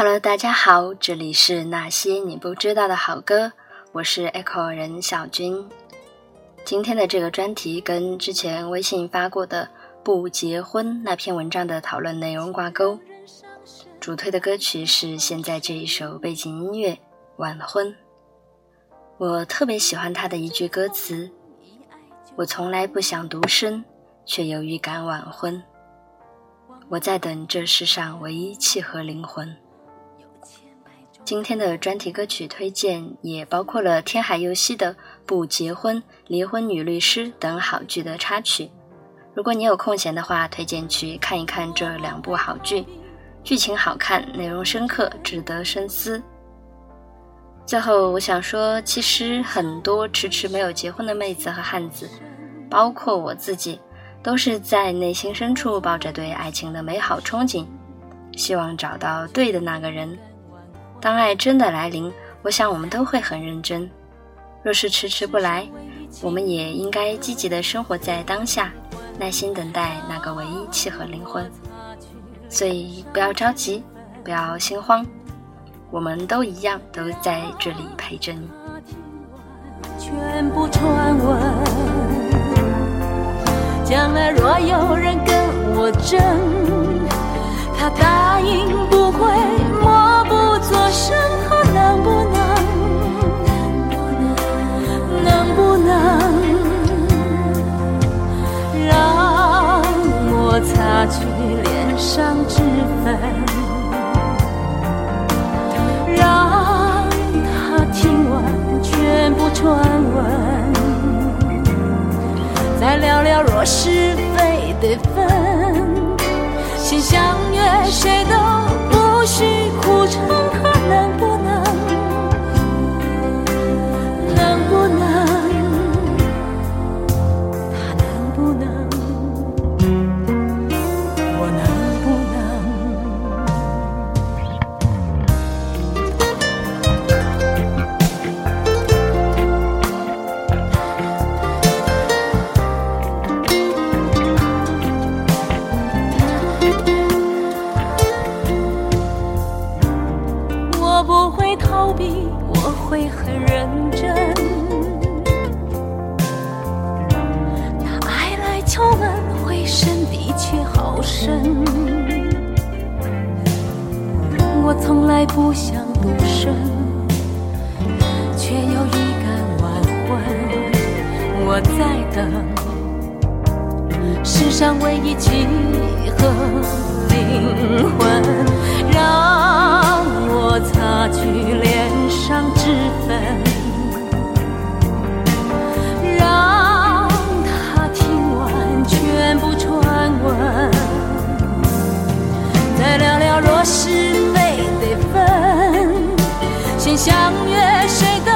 Hello，大家好，这里是那些你不知道的好歌，我是 Echo 任小军。今天的这个专题跟之前微信发过的“不结婚”那篇文章的讨论内容挂钩。主推的歌曲是现在这一首背景音乐《晚婚》，我特别喜欢他的一句歌词：“我从来不想独身，却有预感晚婚。我在等这世上唯一契合灵魂。”今天的专题歌曲推荐也包括了天海佑希的《不结婚》《离婚女律师》等好剧的插曲。如果你有空闲的话，推荐去看一看这两部好剧，剧情好看，内容深刻，值得深思。最后，我想说，其实很多迟迟没有结婚的妹子和汉子，包括我自己，都是在内心深处抱着对爱情的美好憧憬，希望找到对的那个人。当爱真的来临，我想我们都会很认真。若是迟迟不来，我们也应该积极的生活在当下，耐心等待那个唯一契合灵魂。所以不要着急，不要心慌，我们都一样都在这里陪着你。全部传闻，将来若有人跟我争，他答应不会。生活能不能，能不能让我擦去脸上脂粉，让他听完全部传闻，再聊聊若是非得分，先相约谁都不许。能不我不会逃避，我会很认真。当爱来敲门，回声的确好深。我从来不想独身，却又预感晚婚。我在等世上唯一契合灵魂。让。我擦去脸上脂粉，让他听完全部传闻，再聊聊若是非得分，先相约谁。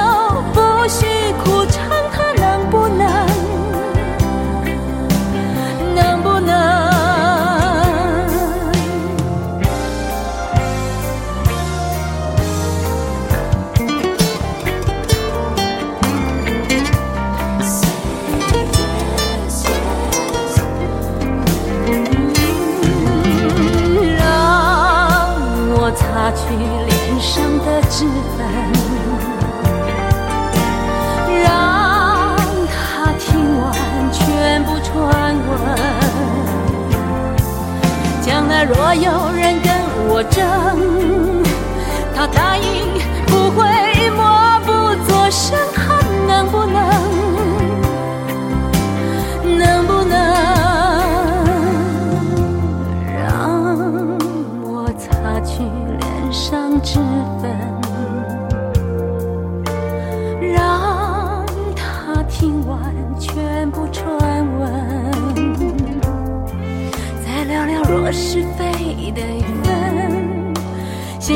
若有人跟我争，他答应。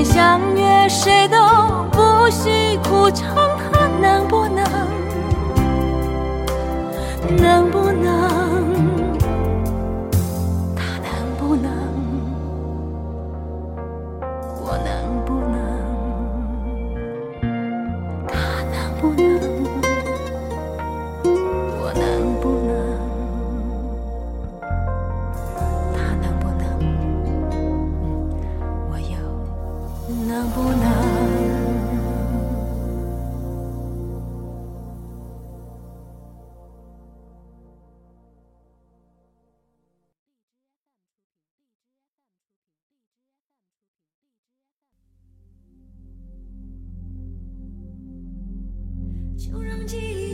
相约，谁都不许苦撑。记忆。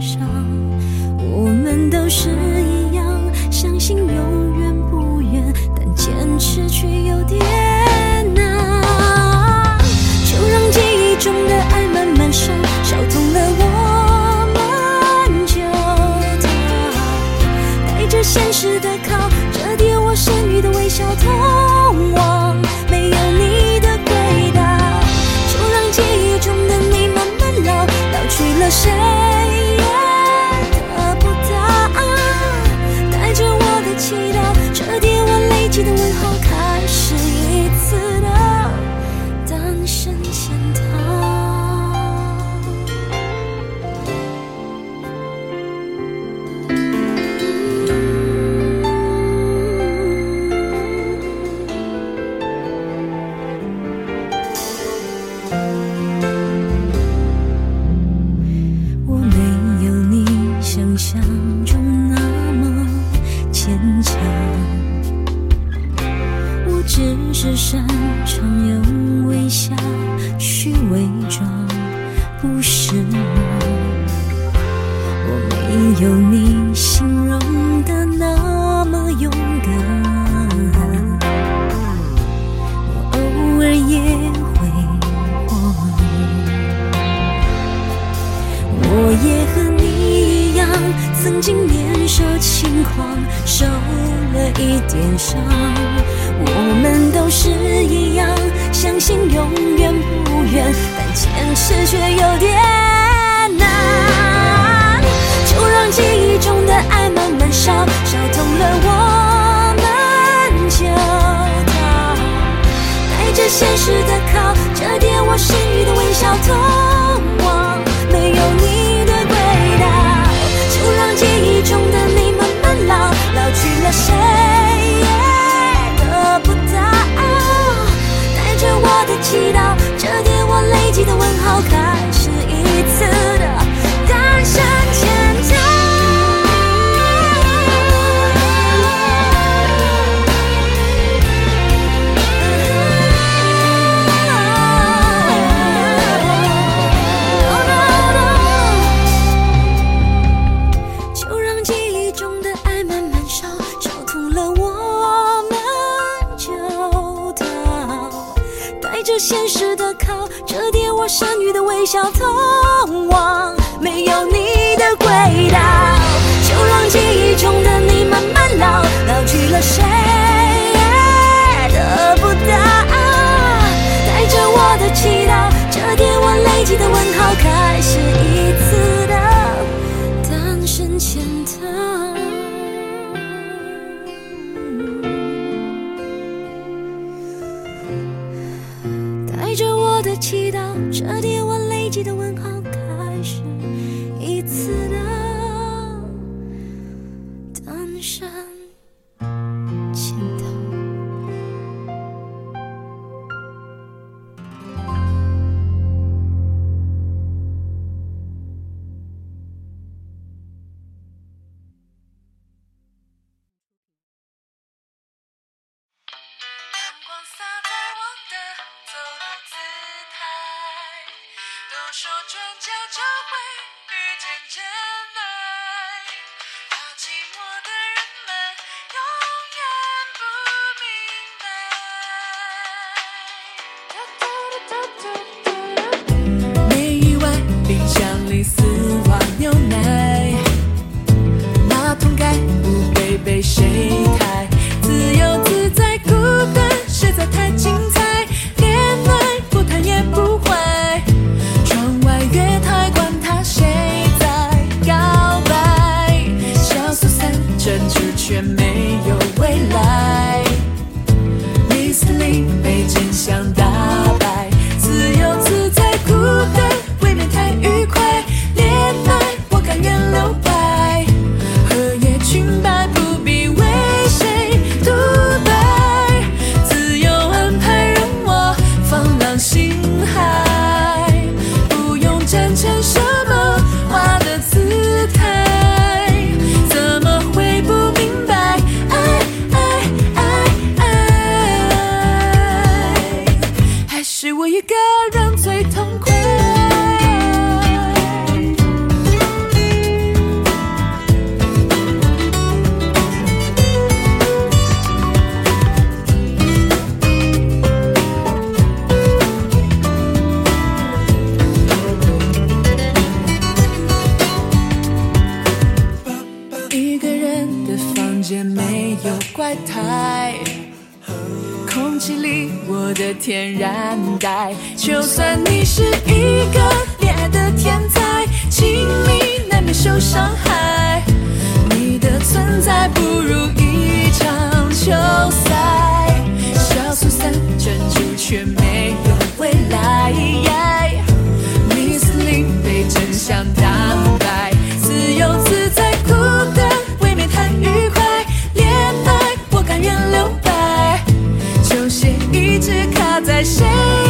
伤，我们都是一样，相信永远不远，但坚持却有点。失去。带着现实的铐，折叠我剩余的微笑，通往没有你的轨道。就让记忆中的你慢慢老，老去了谁也得不到。带着我的祈祷，折叠我累积的问号，开始。丝袜牛奶，马桶盖不会被谁。间界没有怪胎，空气里我的天然呆。就算你是一个恋爱的天才，亲密难免受伤害。你的存在不如一场球赛，小苏三专注却没有未来。m i s 被 e a 真相。谁？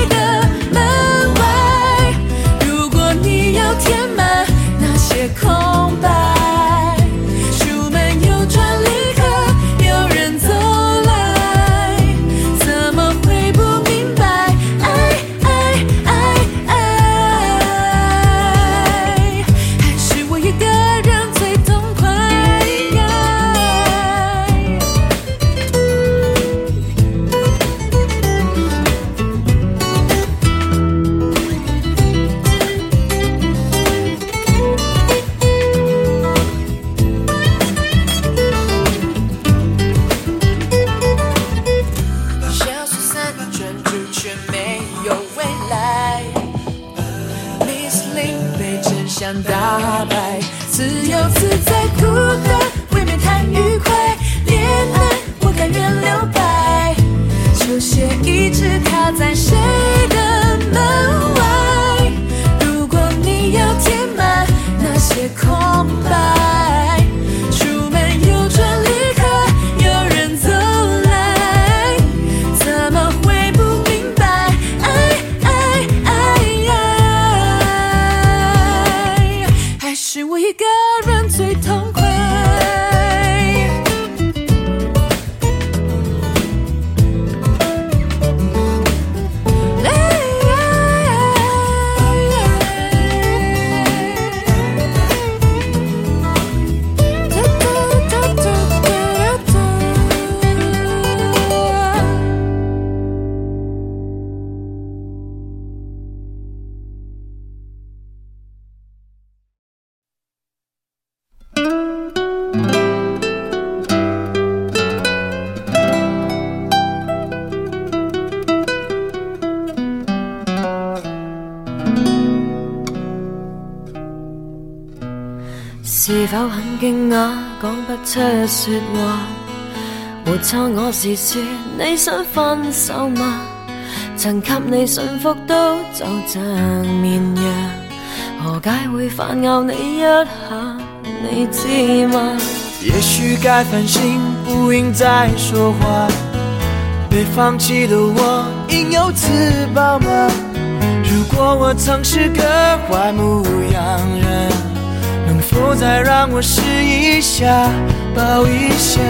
没有未来，Miss Lin 被真相打败，自由自在，孤单未免太愉快。恋爱我甘愿留白，球鞋一直踏在谁的门外？是否很惊讶，讲不出说话？没错，我是说，你想分手吗？曾给你驯服，都就像绵羊，何解会反咬你一下？你知吗？也许该反省，不应再说话。被放弃的我，应有自暴吗？如果我曾是个坏牧羊人。不再让我试一下，抱一下。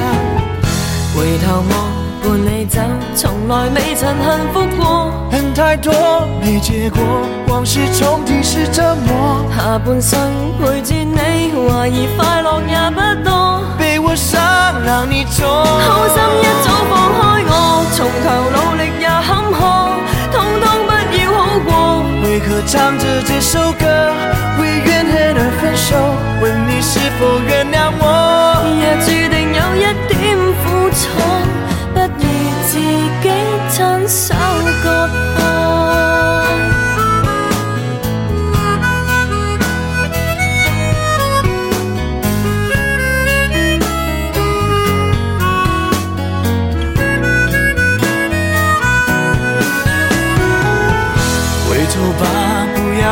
回头望，伴你走，从来未曾幸福过。恨太多，没结果，往事重提是折磨。下半生陪住你，怀疑快乐也不多。被我伤，让你痛。好心一早放开我，从头努力也坎坷。为何唱着这首歌，为怨恨而分手？问你是否原谅我？也注定有一点苦楚，不如自己亲手割破。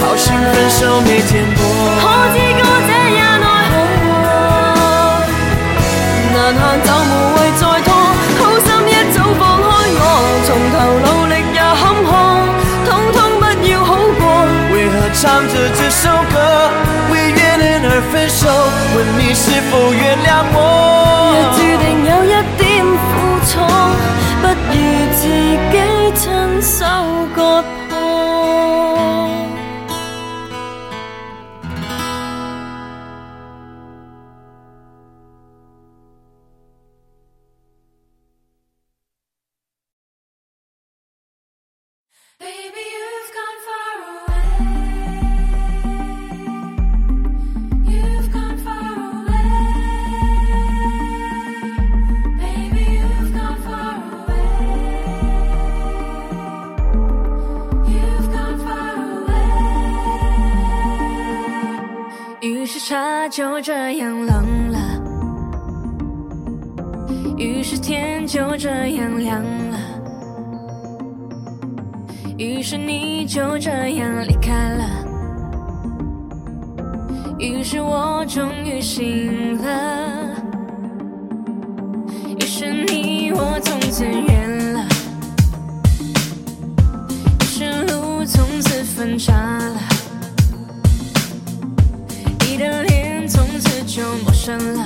好心分手没可知何？难行就无谓再拖，好心一早放开我，从头努力也坎坷，通通不要好过。为何唱着这首歌，为怨念而分手？问你是否原谅我？就这样冷了，于是天就这样亮了，于是你就这样离开了，于是我终于醒了，于是你我从此远了，于是路从此分岔。了。emotions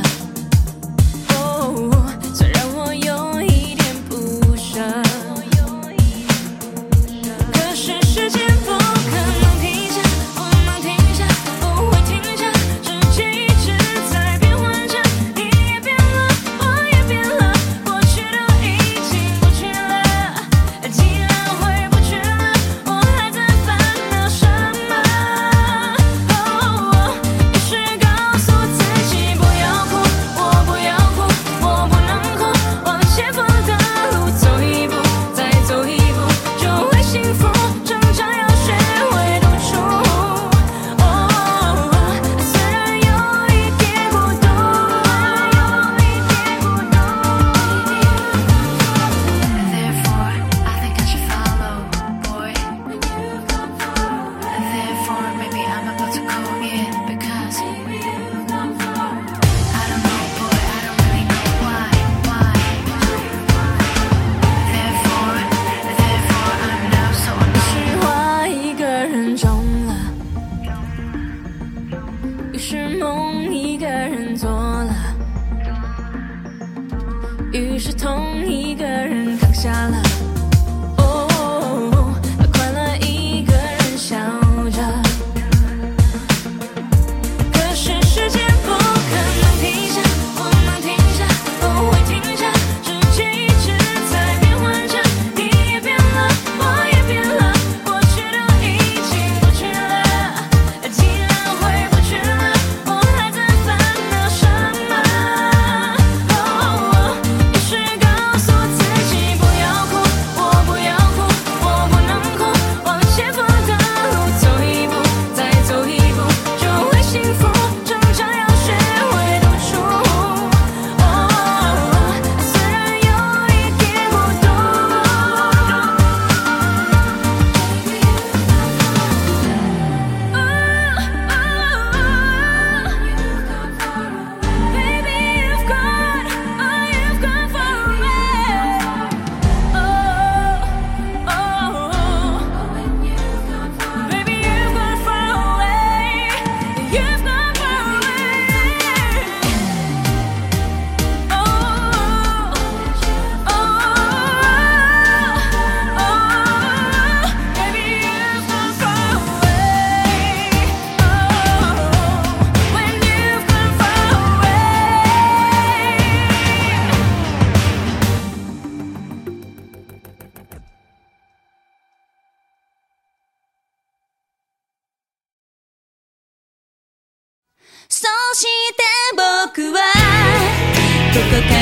そして僕はどこか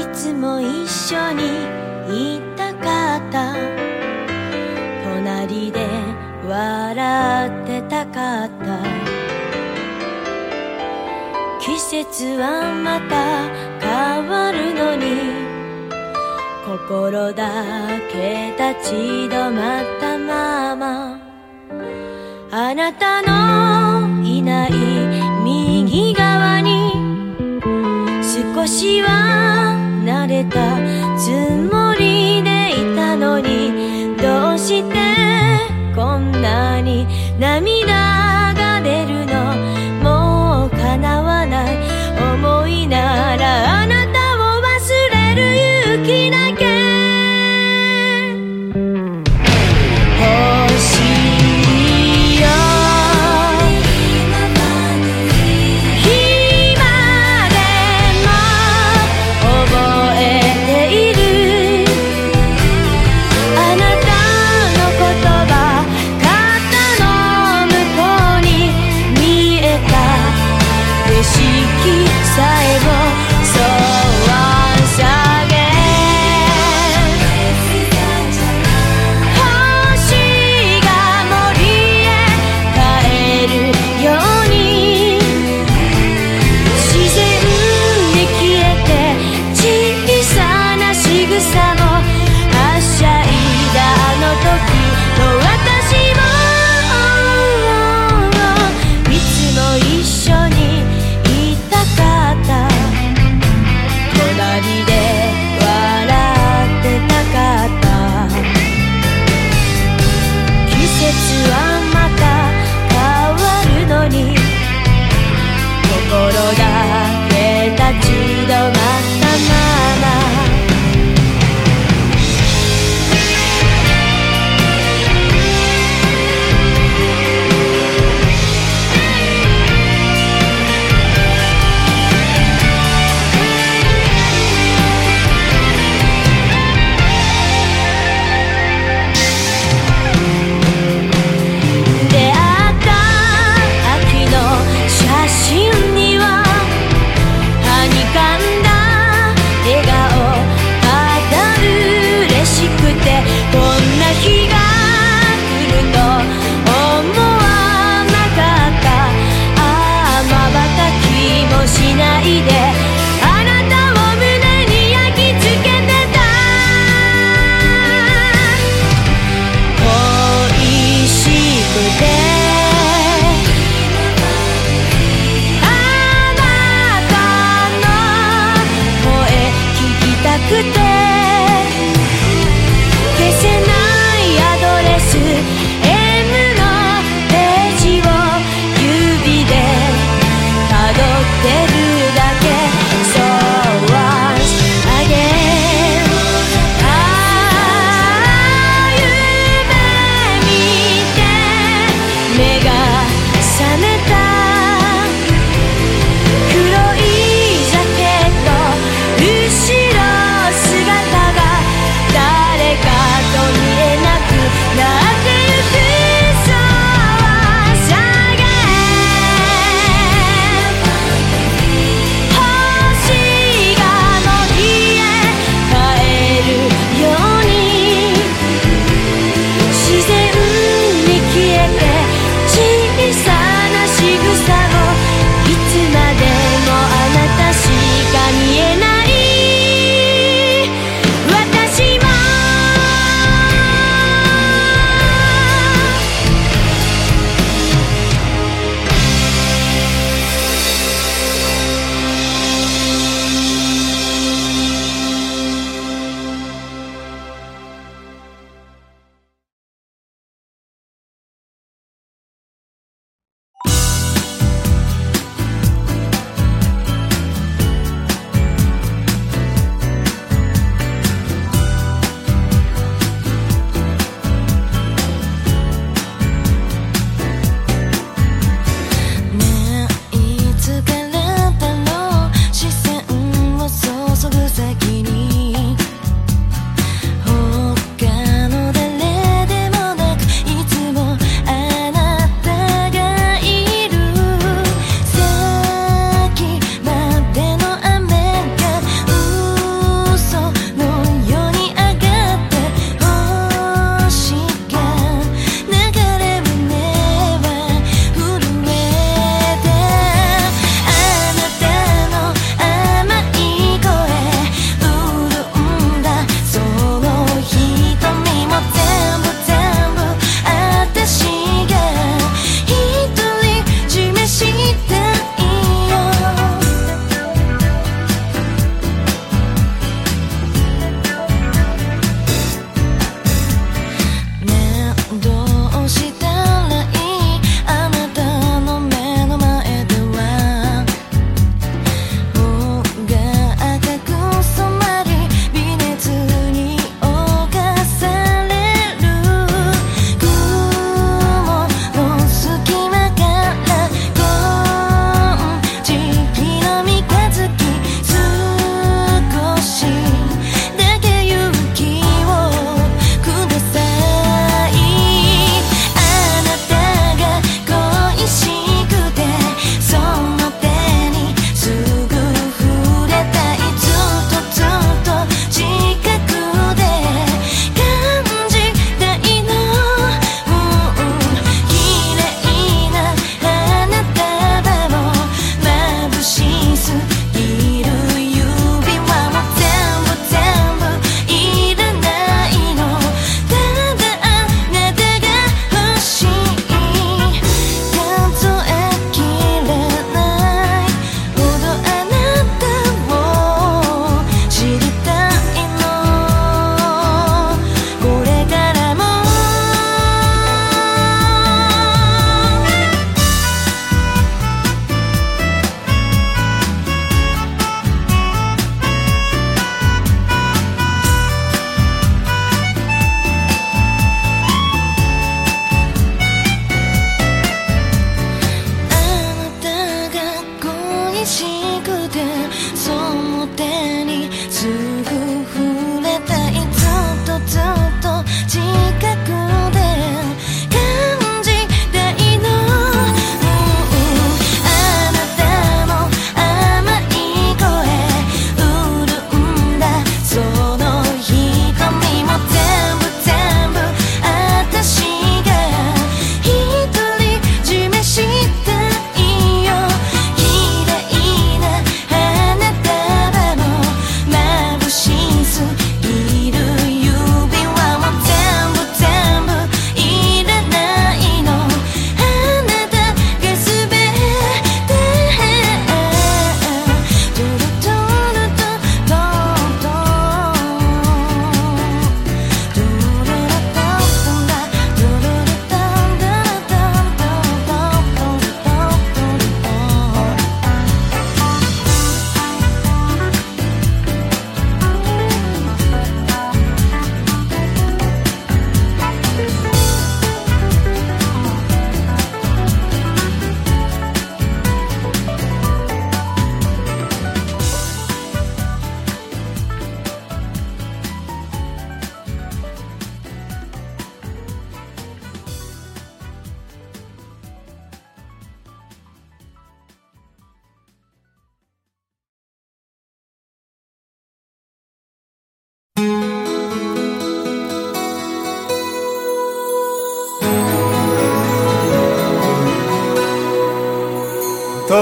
いつも一緒にいたかった隣で笑ってたかった季節はまた変わるのに心だけ立ち止まったままあなたのいない右側に少しはれたつもりでいたのにどうしてこんなに涙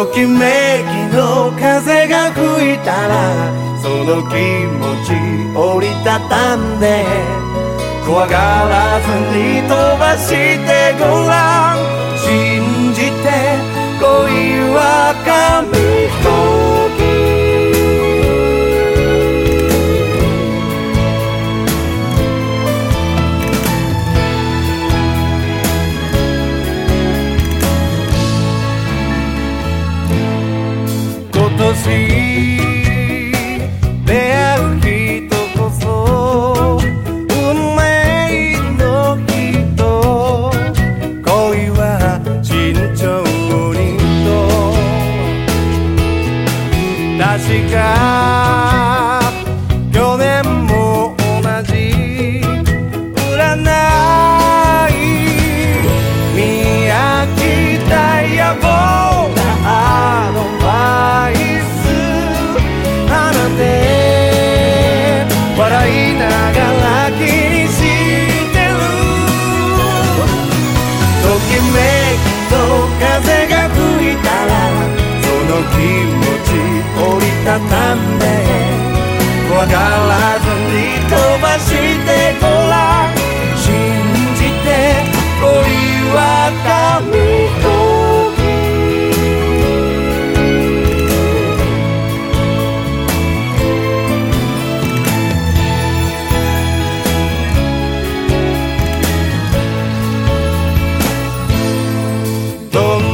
ときめきの風が吹いたらその気持ち折りたたんで怖がらずに飛ばしてごらん信じて恋は神 todo